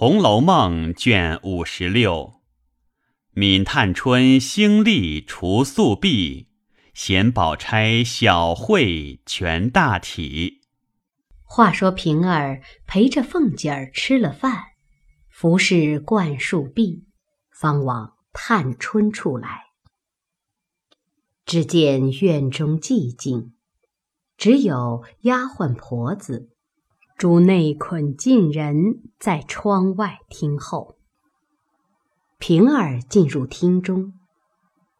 红楼梦》卷五十六，闵探春兴利除宿弊，贤宝钗小慧全大体。话说平儿陪着凤姐儿吃了饭，服侍灌树毕，方往探春处来。只见院中寂静，只有丫鬟婆子、主内捆近人在窗外听候。平儿进入厅中，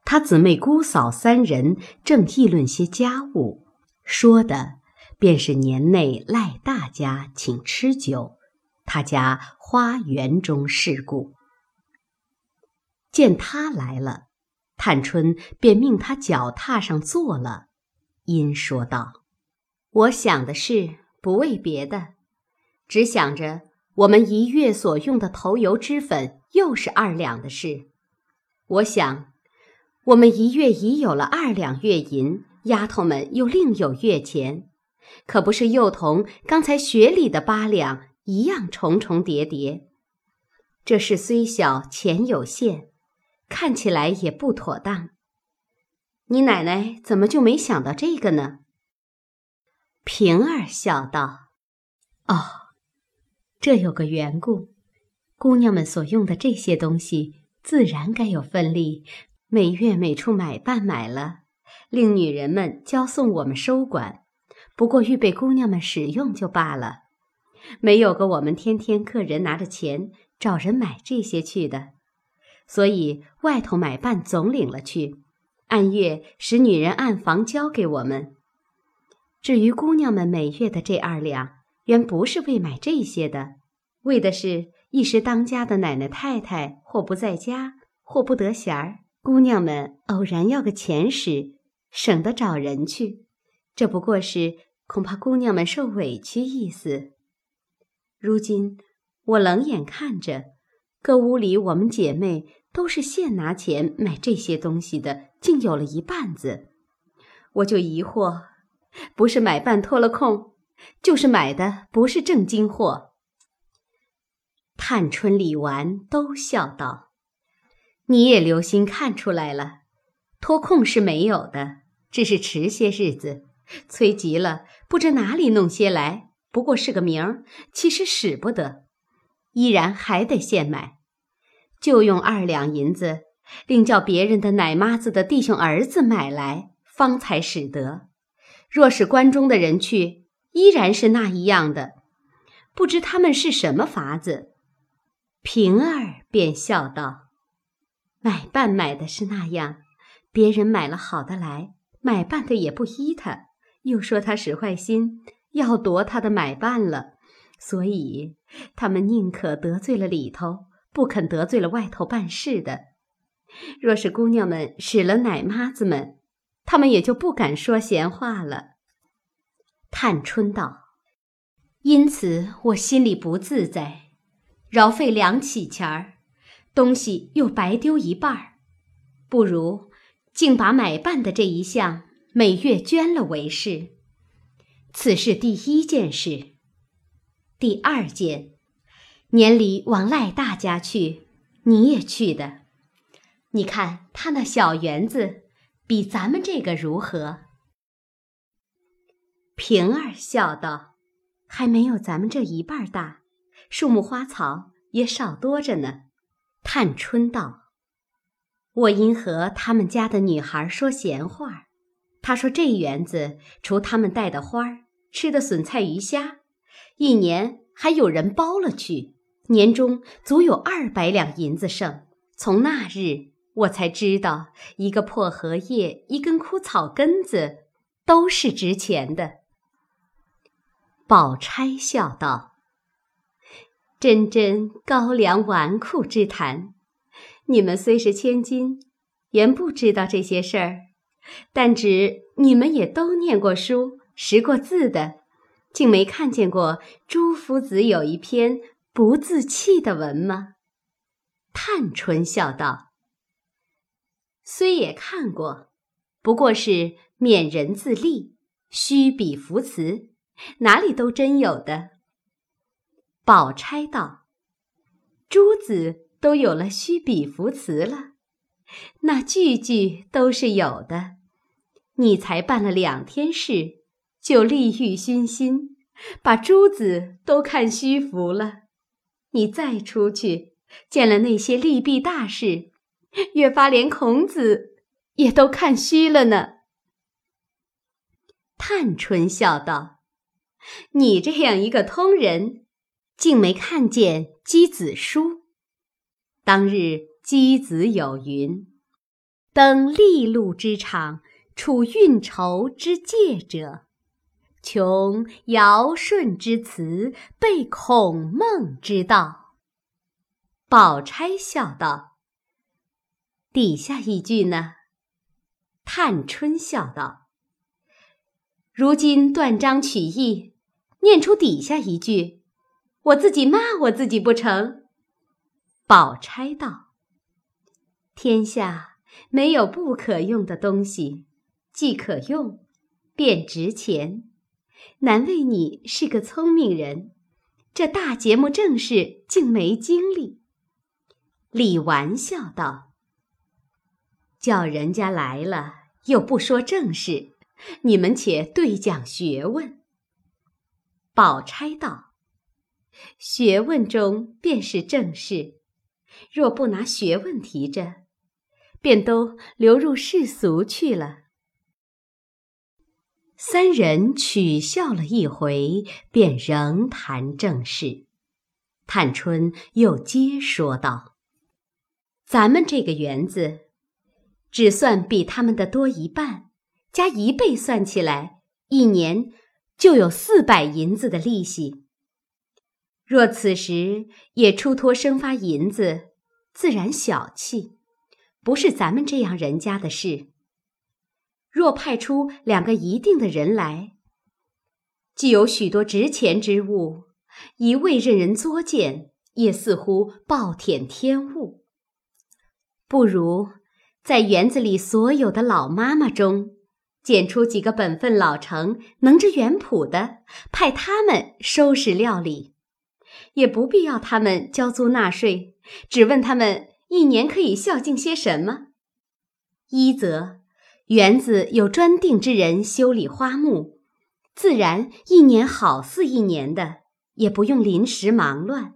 她姊妹姑嫂三人正议论些家务，说的便是年内赖大家请吃酒，他家花园中事故。见他来了。探春便命他脚踏上坐了，因说道：“我想的是不为别的，只想着我们一月所用的头油脂粉又是二两的事。我想，我们一月已有了二两月银，丫头们又另有月钱，可不是又同刚才学里的八两一样重重叠叠。这事虽小，钱有限。”看起来也不妥当。你奶奶怎么就没想到这个呢？平儿笑道：“哦，这有个缘故。姑娘们所用的这些东西，自然该有分例。每月每处买办买了，令女人们交送我们收管，不过预备姑娘们使用就罢了。没有个我们天天客人拿着钱找人买这些去的。”所以外头买办总领了去，按月使女人按房交给我们。至于姑娘们每月的这二两，原不是为买这些的，为的是一时当家的奶奶太太或不在家，或不得闲儿，姑娘们偶然要个钱使，省得找人去。这不过是恐怕姑娘们受委屈意思。如今我冷眼看着，各屋里我们姐妹。都是现拿钱买这些东西的，竟有了一半子，我就疑惑，不是买办脱了空，就是买的不是正经货。探春、李纨都笑道：“你也留心看出来了，脱空是没有的，只是迟些日子，催急了，不知哪里弄些来，不过是个名儿，其实使不得，依然还得现买。”就用二两银子，另叫别人的奶妈子的弟兄儿子买来，方才使得。若是关中的人去，依然是那一样的。不知他们是什么法子。平儿便笑道：“买办买的是那样，别人买了好的来，买办的也不依他，又说他使坏心，要夺他的买办了，所以他们宁可得罪了里头。”不肯得罪了外头办事的。若是姑娘们使了奶妈子们，他们也就不敢说闲话了。探春道：“因此我心里不自在，饶费两起钱儿，东西又白丢一半儿，不如竟把买办的这一项每月捐了为是。此是第一件事。第二件。”年里往赖大家去，你也去的。你看他那小园子，比咱们这个如何？平儿笑道：“还没有咱们这一半大，树木花草也少多着呢。”探春道：“我因和他们家的女孩说闲话，她说这园子除他们带的花儿、吃的笋菜鱼虾，一年还有人包了去。”年中足有二百两银子剩，从那日我才知道，一个破荷叶、一根枯草根子，都是值钱的。宝钗笑道：“真真高粱纨绔之谈，你们虽是千金，原不知道这些事儿，但只你们也都念过书、识过字的，竟没看见过朱夫子有一篇。”不自弃的文吗？探春笑道：“虽也看过，不过是勉人自立，虚笔浮词，哪里都真有的。”宝钗道：“珠子都有了虚比扶词了，那句句都是有的。你才办了两天事，就利欲熏心，把珠子都看虚浮了。你再出去，见了那些利弊大事，越发连孔子也都看虚了呢。探春笑道：“你这样一个通人，竟没看见《箕子书》。当日箕子有云：‘登利禄之场，处运筹之界者，穷尧舜之辞，备孔孟之道。’”宝钗笑道：“底下一句呢？”探春笑道。如今断章取义，念出底下一句，我自己骂我自己不成？宝钗道：“天下没有不可用的东西，既可用，便值钱。难为你是个聪明人，这大节目正事竟没经历。”李纨笑道：“叫人家来了，又不说正事。”你们且对讲学问。宝钗道：“学问中便是正事，若不拿学问提着，便都流入世俗去了。”三人取笑了一回，便仍谈正事。探春又接说道：“咱们这个园子，只算比他们的多一半。”加一倍算起来，一年就有四百银子的利息。若此时也出托生发银子，自然小气，不是咱们这样人家的事。若派出两个一定的人来，既有许多值钱之物，一味任人作践，也似乎暴殄天物。不如在园子里所有的老妈妈中。拣出几个本分老成、能知园圃的，派他们收拾料理，也不必要他们交租纳税，只问他们一年可以孝敬些什么。一则园子有专定之人修理花木，自然一年好似一年的，也不用临时忙乱；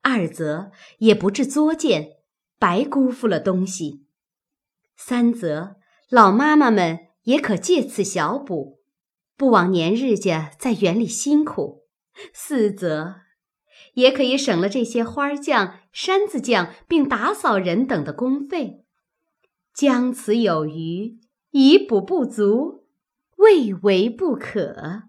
二则也不致作践，白辜负了东西；三则老妈妈们。也可借此小补，不枉年日家在园里辛苦；四则也可以省了这些花匠、山子匠并打扫人等的工费。将此有余，以补不足，未为不可。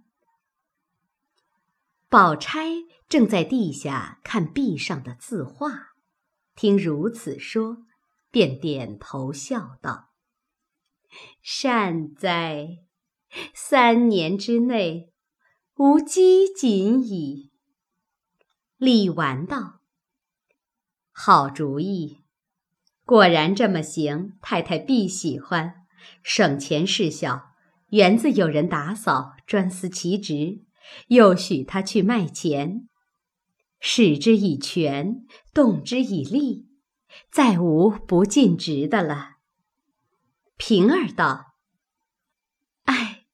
宝钗正在地下看壁上的字画，听如此说，便点头笑道。善哉！三年之内，无饥馑矣。李纨道：“好主意，果然这么行，太太必喜欢。省钱事小，园子有人打扫，专司其职，又许他去卖钱，使之以权，动之以利，再无不尽职的了。”平儿道：“哎，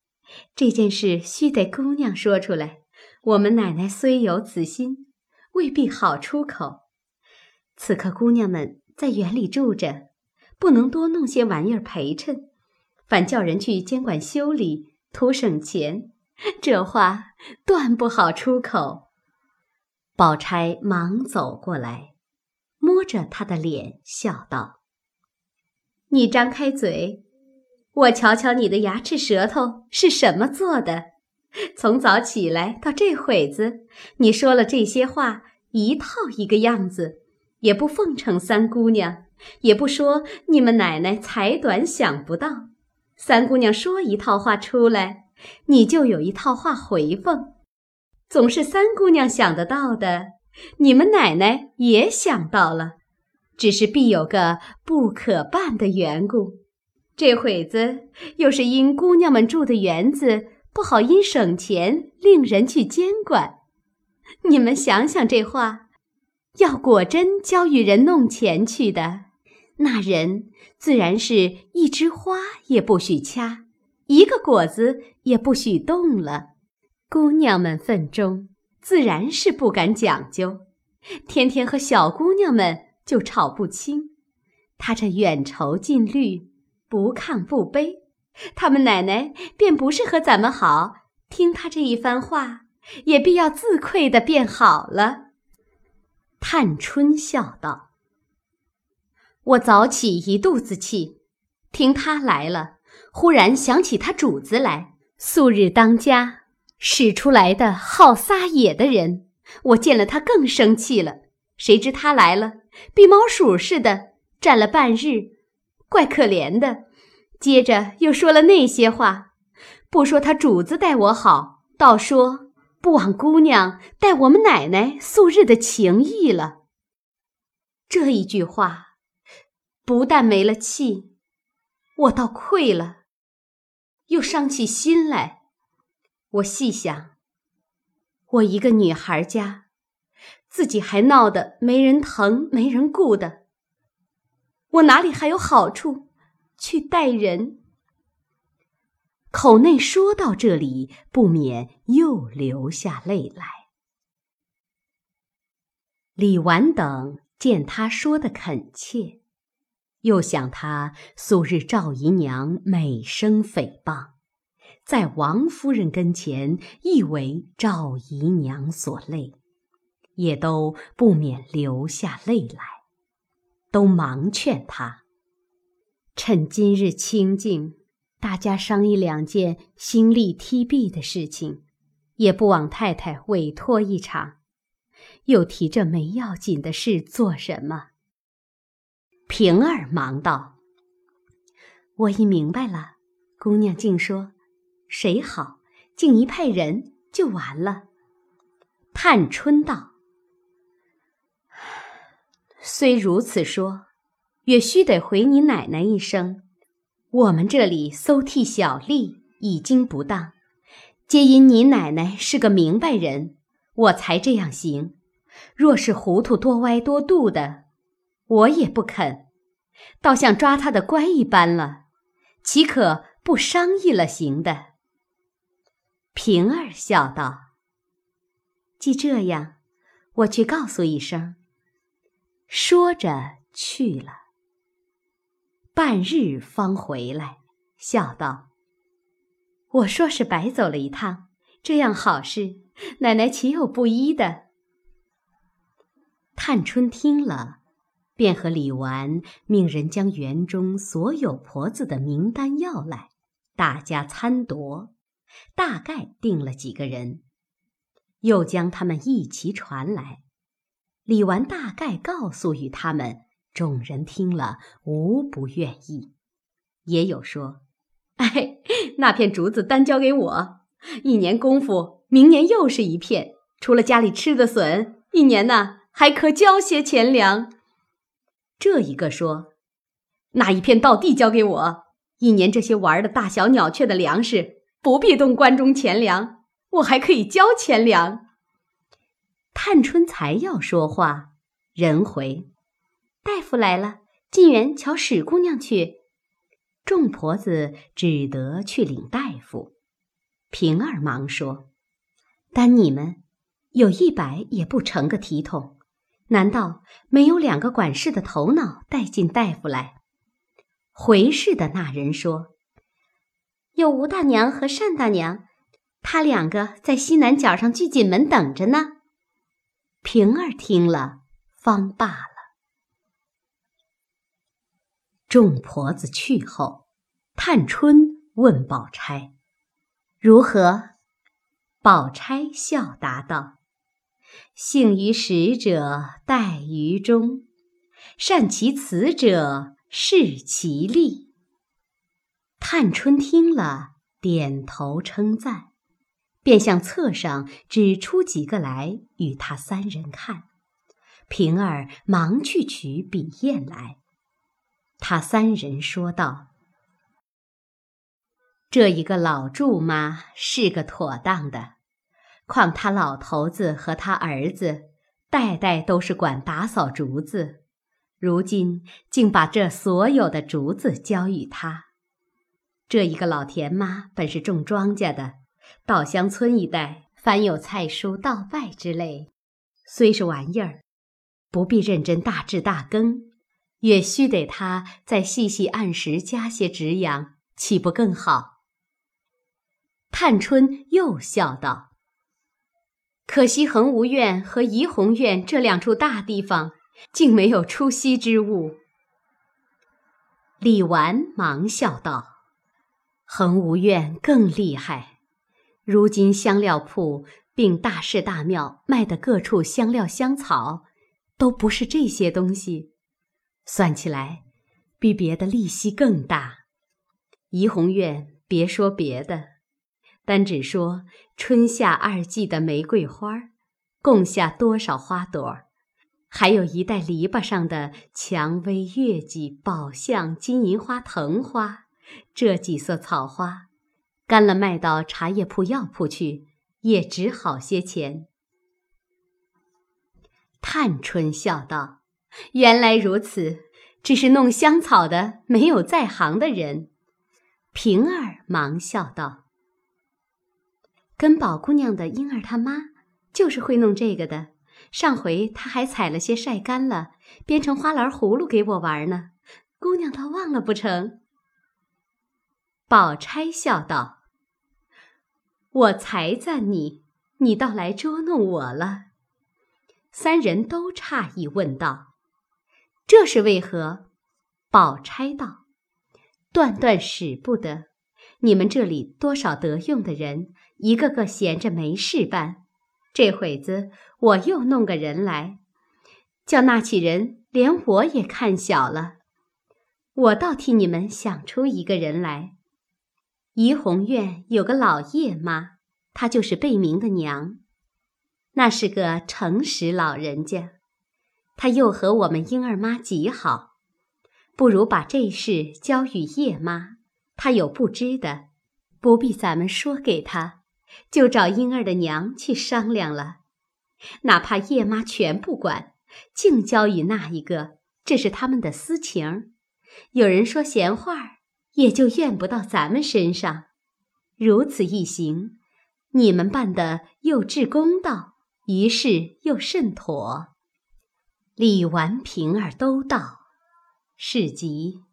这件事须得姑娘说出来。我们奶奶虽有此心，未必好出口。此刻姑娘们在园里住着，不能多弄些玩意儿陪衬，反叫人去监管修理，图省钱。这话断不好出口。”宝钗忙走过来，着他的脸，笑道。你张开嘴，我瞧瞧你的牙齿舌头是什么做的。从早起来到这会子，你说了这些话，一套一个样子，也不奉承三姑娘，也不说你们奶奶才短想不到。三姑娘说一套话出来，你就有一套话回奉，总是三姑娘想得到的，你们奶奶也想到了。只是必有个不可办的缘故，这会子又是因姑娘们住的园子不好，因省钱令人去监管。你们想想这话，要果真交与人弄钱去的，那人自然是一枝花也不许掐，一个果子也不许动了。姑娘们份中自然是不敢讲究，天天和小姑娘们就吵不清。他这远愁近虑，不亢不悲，他们奶奶便不是和咱们好。听他这一番话，也必要自愧的变好了。探春笑道：“我早起一肚子气，听他来了，忽然想起他主子来，素日当家使出来的好撒野的人，我见了他更生气了。谁知他来了，比猫鼠似的站了半日，怪可怜的。接着又说了那些话，不说他主子待我好，倒说。”不枉姑娘待我们奶奶素日的情谊了。这一句话，不但没了气，我倒愧了，又伤起心来。我细想，我一个女孩家，自己还闹得没人疼、没人顾的，我哪里还有好处去待人？口内说到这里，不免又流下泪来。李纨等见他说的恳切，又想他素日赵姨娘美声诽谤，在王夫人跟前亦为赵姨娘所累，也都不免流下泪来，都忙劝她，趁今日清静。大家商议两件心力踢壁的事情，也不枉太太委托一场，又提这没要紧的事做什么？平儿忙道：“我已明白了，姑娘竟说谁好，竟一派人就完了。”探春道：“虽如此说，也须得回你奶奶一声。”我们这里搜替小吏已经不当，皆因你奶奶是个明白人，我才这样行。若是糊涂多歪多度的，我也不肯，倒像抓他的乖一般了，岂可不商议了行的？平儿笑道：“既这样，我去告诉一声。”说着去了。半日方回来，笑道：“我说是白走了一趟，这样好事，奶奶岂有不依的？”探春听了，便和李纨命人将园中所有婆子的名单要来，大家参夺，大概定了几个人，又将他们一齐传来，李纨大概告诉与他们。众人听了，无不愿意，也有说：“哎，那片竹子单交给我，一年功夫，明年又是一片。除了家里吃的笋，一年呢还可交些钱粮。”这一个说：“那一片稻地交给我，一年这些玩的大小鸟雀的粮食，不必动关中钱粮，我还可以交钱粮。”探春才要说话，人回。大夫来了，进园瞧史姑娘去。众婆子只得去领大夫。平儿忙说：“单你们有一百也不成个体统，难道没有两个管事的头脑带进大夫来？”回事的那人说：“有吴大娘和单大娘，他两个在西南角上聚锦门等着呢。”平儿听了，方罢了。众婆子去后，探春问宝钗：“如何？”宝钗笑答道：“幸于始者待于终，善其辞者事其利。”探春听了，点头称赞，便向册上指出几个来与他三人看。平儿忙去取笔砚来。他三人说道：“这一个老祝妈是个妥当的，况他老头子和他儿子代代都是管打扫竹子，如今竟把这所有的竹子交与他。这一个老田妈本是种庄稼的，稻香村一带凡有菜蔬稻稗之类，虽是玩意儿，不必认真大治大耕，也须得他再细细按时加些止养，岂不更好？探春又笑道：“可惜恒芜院和怡红院这两处大地方，竟没有出息之物。”李纨忙笑道。恒无院更厉害，如今香料铺并大寺大庙卖的各处香料香草，都不是这些东西，算起来，比别的利息更大。怡红院别说别的，单只说春夏二季的玫瑰花，共下多少花朵，还有一带篱笆上的蔷薇、月季、宝相、金银花、藤花。这几色草花，干了卖到茶叶铺、药铺去，也值好些钱。探春笑道：“原来如此，只是弄香草的没有在行的人。”平儿忙笑道：“跟宝姑娘的婴儿他妈，就是会弄这个的。上回他还采了些晒干了，编成花篮葫芦给我玩呢。姑娘倒忘了不成？”宝钗笑道：“我才赞你，你倒来捉弄我了。”三人都诧异，问道：“这是为何？”宝钗道：“断断使不得。你们这里多少得用的人，一个个闲着没事办。这会子我又弄个人来，叫那起人连我也看小了。我倒替你们想出一个人来。”怡红院有个老叶妈，她就是贝明的娘，那是个诚实老人家。她又和我们婴儿妈极好，不如把这事交与叶妈，她有不知的，不必咱们说给她，就找婴儿的娘去商量了。哪怕叶妈全不管，净交与那一个，这是他们的私情。有人说闲话也就怨不到咱们身上，如此一行，你们办的又至公道，于是又甚妥。李纨、平儿都道是极。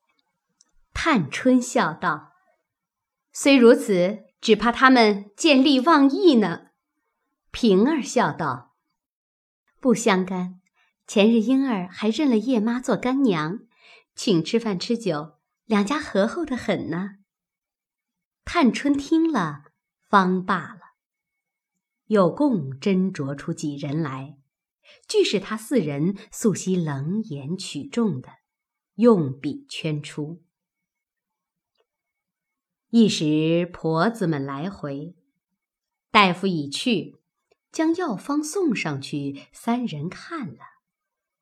探春笑道：“虽如此，只怕他们见利忘义呢。”平儿笑道：“不相干。前日莺儿还认了叶妈做干娘，请吃饭吃酒。”两家和厚的很呢。探春听了，方罢了。有共斟酌出几人来，俱是他四人素习冷言取众的，用笔圈出。一时婆子们来回，大夫已去，将药方送上去，三人看了，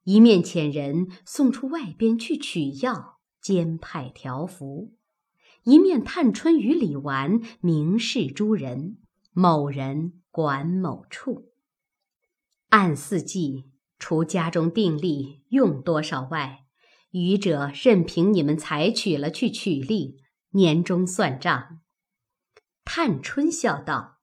一面遣人送出外边去取药。兼派条幅，一面探春与李纨明示诸人，某人管某处。按四季，除家中定例用多少外，余者任凭你们采取了去取利，年终算账。探春笑道：“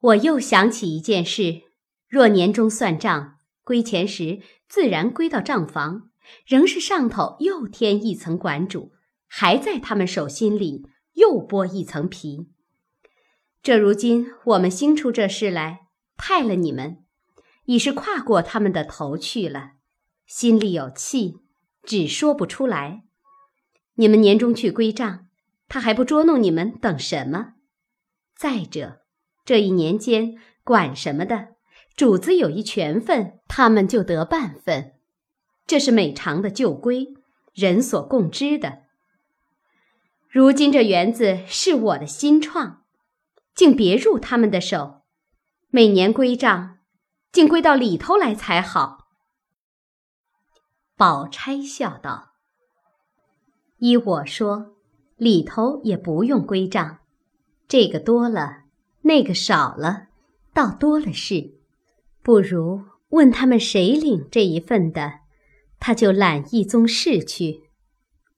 我又想起一件事，若年终算账归钱时，自然归到账房。”仍是上头又添一层管主，还在他们手心里又剥一层皮。这如今我们兴出这事来，派了你们，已是跨过他们的头去了，心里有气，只说不出来。你们年终去归账，他还不捉弄你们，等什么？再者，这一年间管什么的，主子有一权分，他们就得半分。这是美长的旧规，人所共知的。如今这园子是我的新创，竟别入他们的手。每年归账，竟归到里头来才好。宝钗笑道：“依我说，里头也不用归账，这个多了，那个少了，倒多了事，不如问他们谁领这一份的，他就揽一宗事去，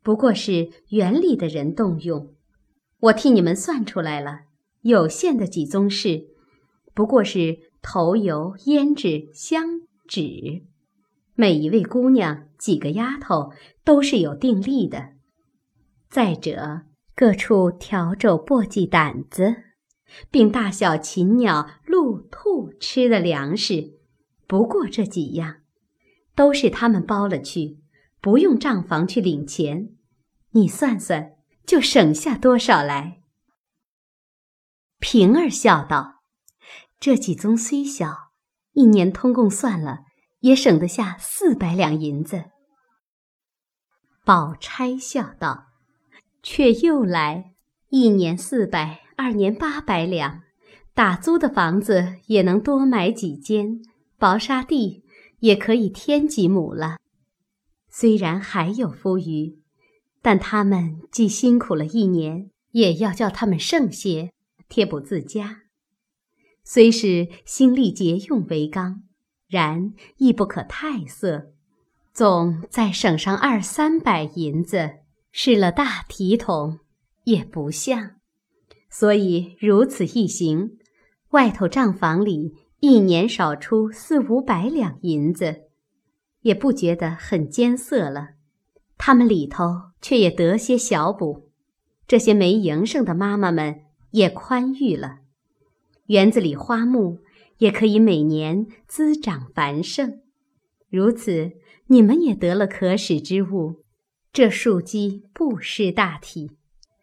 不过是园里的人动用。我替你们算出来了，有限的几宗事，不过是头油、胭脂、香纸。每一位姑娘、几个丫头都是有定力的。再者，各处笤帚、簸箕、掸子，并大小禽鸟、鹿、兔吃的粮食，不过这几样，都是他们包了去，不用账房去领钱。你算算，就省下多少来？平儿笑道：“这几宗虽小，一年通共算了。”也省得下四百两银子。宝钗笑道：“却又来，一年四百，二年八百两，打租的房子也能多买几间，薄沙地也可以添几亩了。虽然还有富余，但他们既辛苦了一年，也要叫他们剩些贴补自家。虽是心力节用为纲。”然亦不可太色，总再省上二三百银子，是了大体统，也不像。所以如此一行，外头账房里一年少出四五百两银子，也不觉得很艰涩了。他们里头却也得些小补，这些没营生的妈妈们也宽裕了。园子里花木。也可以每年滋长繁盛，如此你们也得了可使之物。这树基不失大体。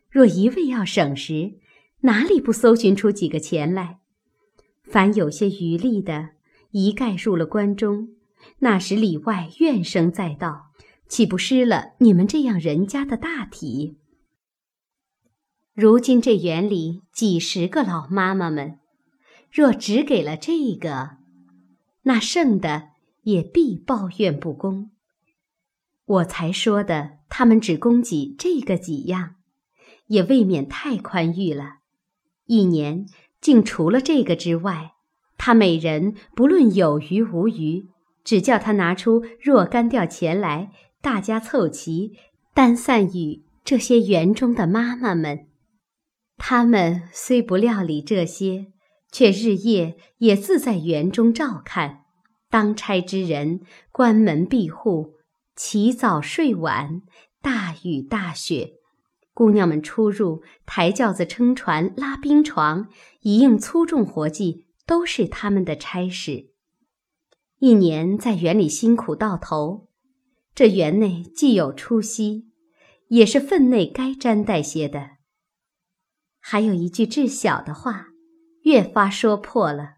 若一味要省时，哪里不搜寻出几个钱来？凡有些余力的，一概入了关中。那时里外怨声载道，岂不失了你们这样人家的大体？如今这园里几十个老妈妈们。若只给了这个，那剩的也必抱怨不公。我才说的，他们只供给这个几样，也未免太宽裕了。一年竟除了这个之外，他每人不论有余无余，只叫他拿出若干吊钱来，大家凑齐，单散与这些园中的妈妈们。他们虽不料理这些。却日夜也自在园中照看，当差之人关门闭户，起早睡晚，大雨大雪，姑娘们出入，抬轿子、撑船、拉冰床，一应粗重活计，都是他们的差事。一年在园里辛苦到头，这园内既有出息，也是分内该沾带些的。还有一句至小的话。越发说破了，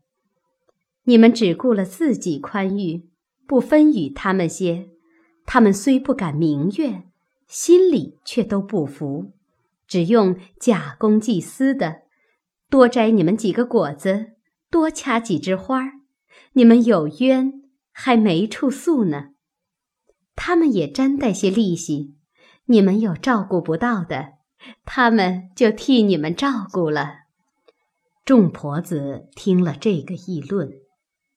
你们只顾了自己宽裕，不分与他们些。他们虽不敢明怨，心里却都不服，只用假公济私的，多摘你们几个果子，多掐几枝花儿。你们有冤还没处诉呢，他们也沾带些利息。你们有照顾不到的，他们就替你们照顾了。众婆子听了这个议论，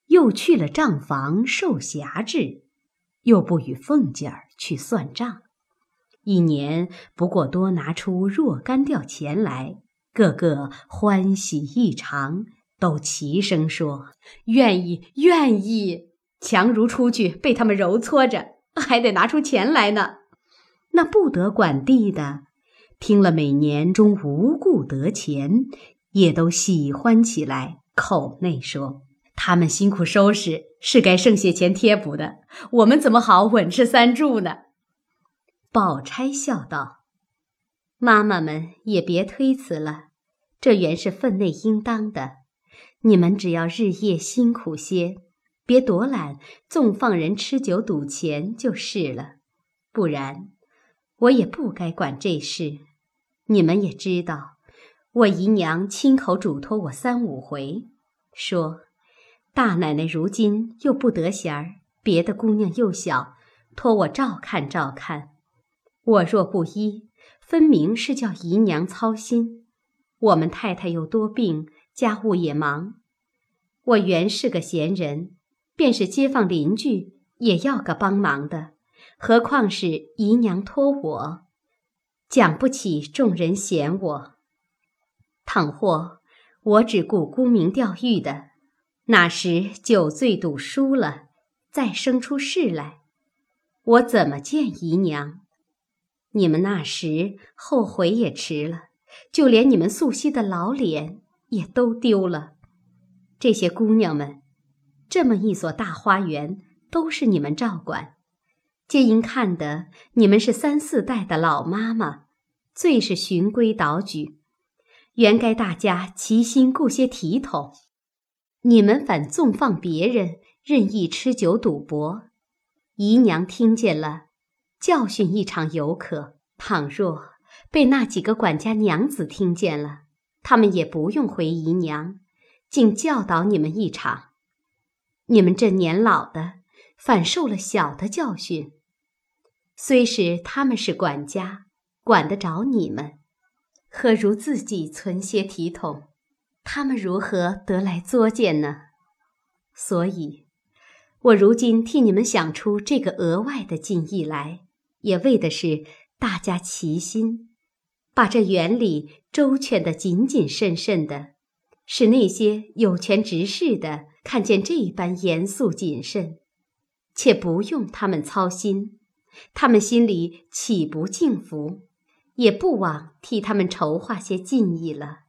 又去了账房受辖制，又不与凤姐儿去算账，一年不过多拿出若干吊钱来，个个欢喜异常，都齐声说：“愿意，愿意！”强如出去被他们揉搓着，还得拿出钱来呢。那不得管地的，听了每年中无故得钱。也都喜欢起来，口内说：“他们辛苦收拾，是该剩些钱贴补的。我们怎么好稳吃三住呢？”宝钗笑道：“妈妈们也别推辞了，这原是分内应当的。你们只要日夜辛苦些，别夺懒，纵放人吃酒赌钱就是了。不然，我也不该管这事。你们也知道。”我姨娘亲口嘱托我三五回，说：“大奶奶如今又不得闲儿，别的姑娘又小，托我照看照看。我若不依，分明是叫姨娘操心。我们太太又多病，家务也忙。我原是个闲人，便是街坊邻居也要个帮忙的，何况是姨娘托我，讲不起众人嫌我。倘或我只顾沽名钓誉的，那时酒醉赌输了，再生出事来，我怎么见姨娘？你们那时后悔也迟了，就连你们素汐的老脸也都丢了。这些姑娘们，这么一所大花园都是你们照管，皆因看得你们是三四代的老妈妈，最是循规蹈矩。原该大家齐心顾些体统，你们反纵放别人任意吃酒赌博。姨娘听见了。教训一场犹可，倘若被那几个管家娘子听见了，他们也不用回姨娘，竟教导你们一场。你们这年老的，反受了小的教训。虽是他们是管家，管得着你们，何如自己存些体统？他们如何得来作践呢？所以，我如今替你们想出这个额外的禁意来。也为的是大家齐心，把这原理周全的谨谨慎慎的，使那些有权执事的看见这般严肃谨慎，且不用他们操心，他们心里岂不敬服，也不枉替他们筹划些敬意了。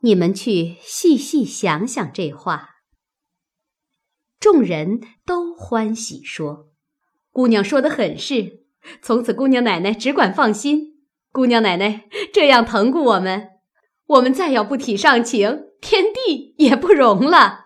你们去细细想想这话。众人都欢喜说：“姑娘说的很是。”从此，姑娘奶奶只管放心。姑娘奶奶这样疼顾我们，我们再要不体上情，天地也不容了。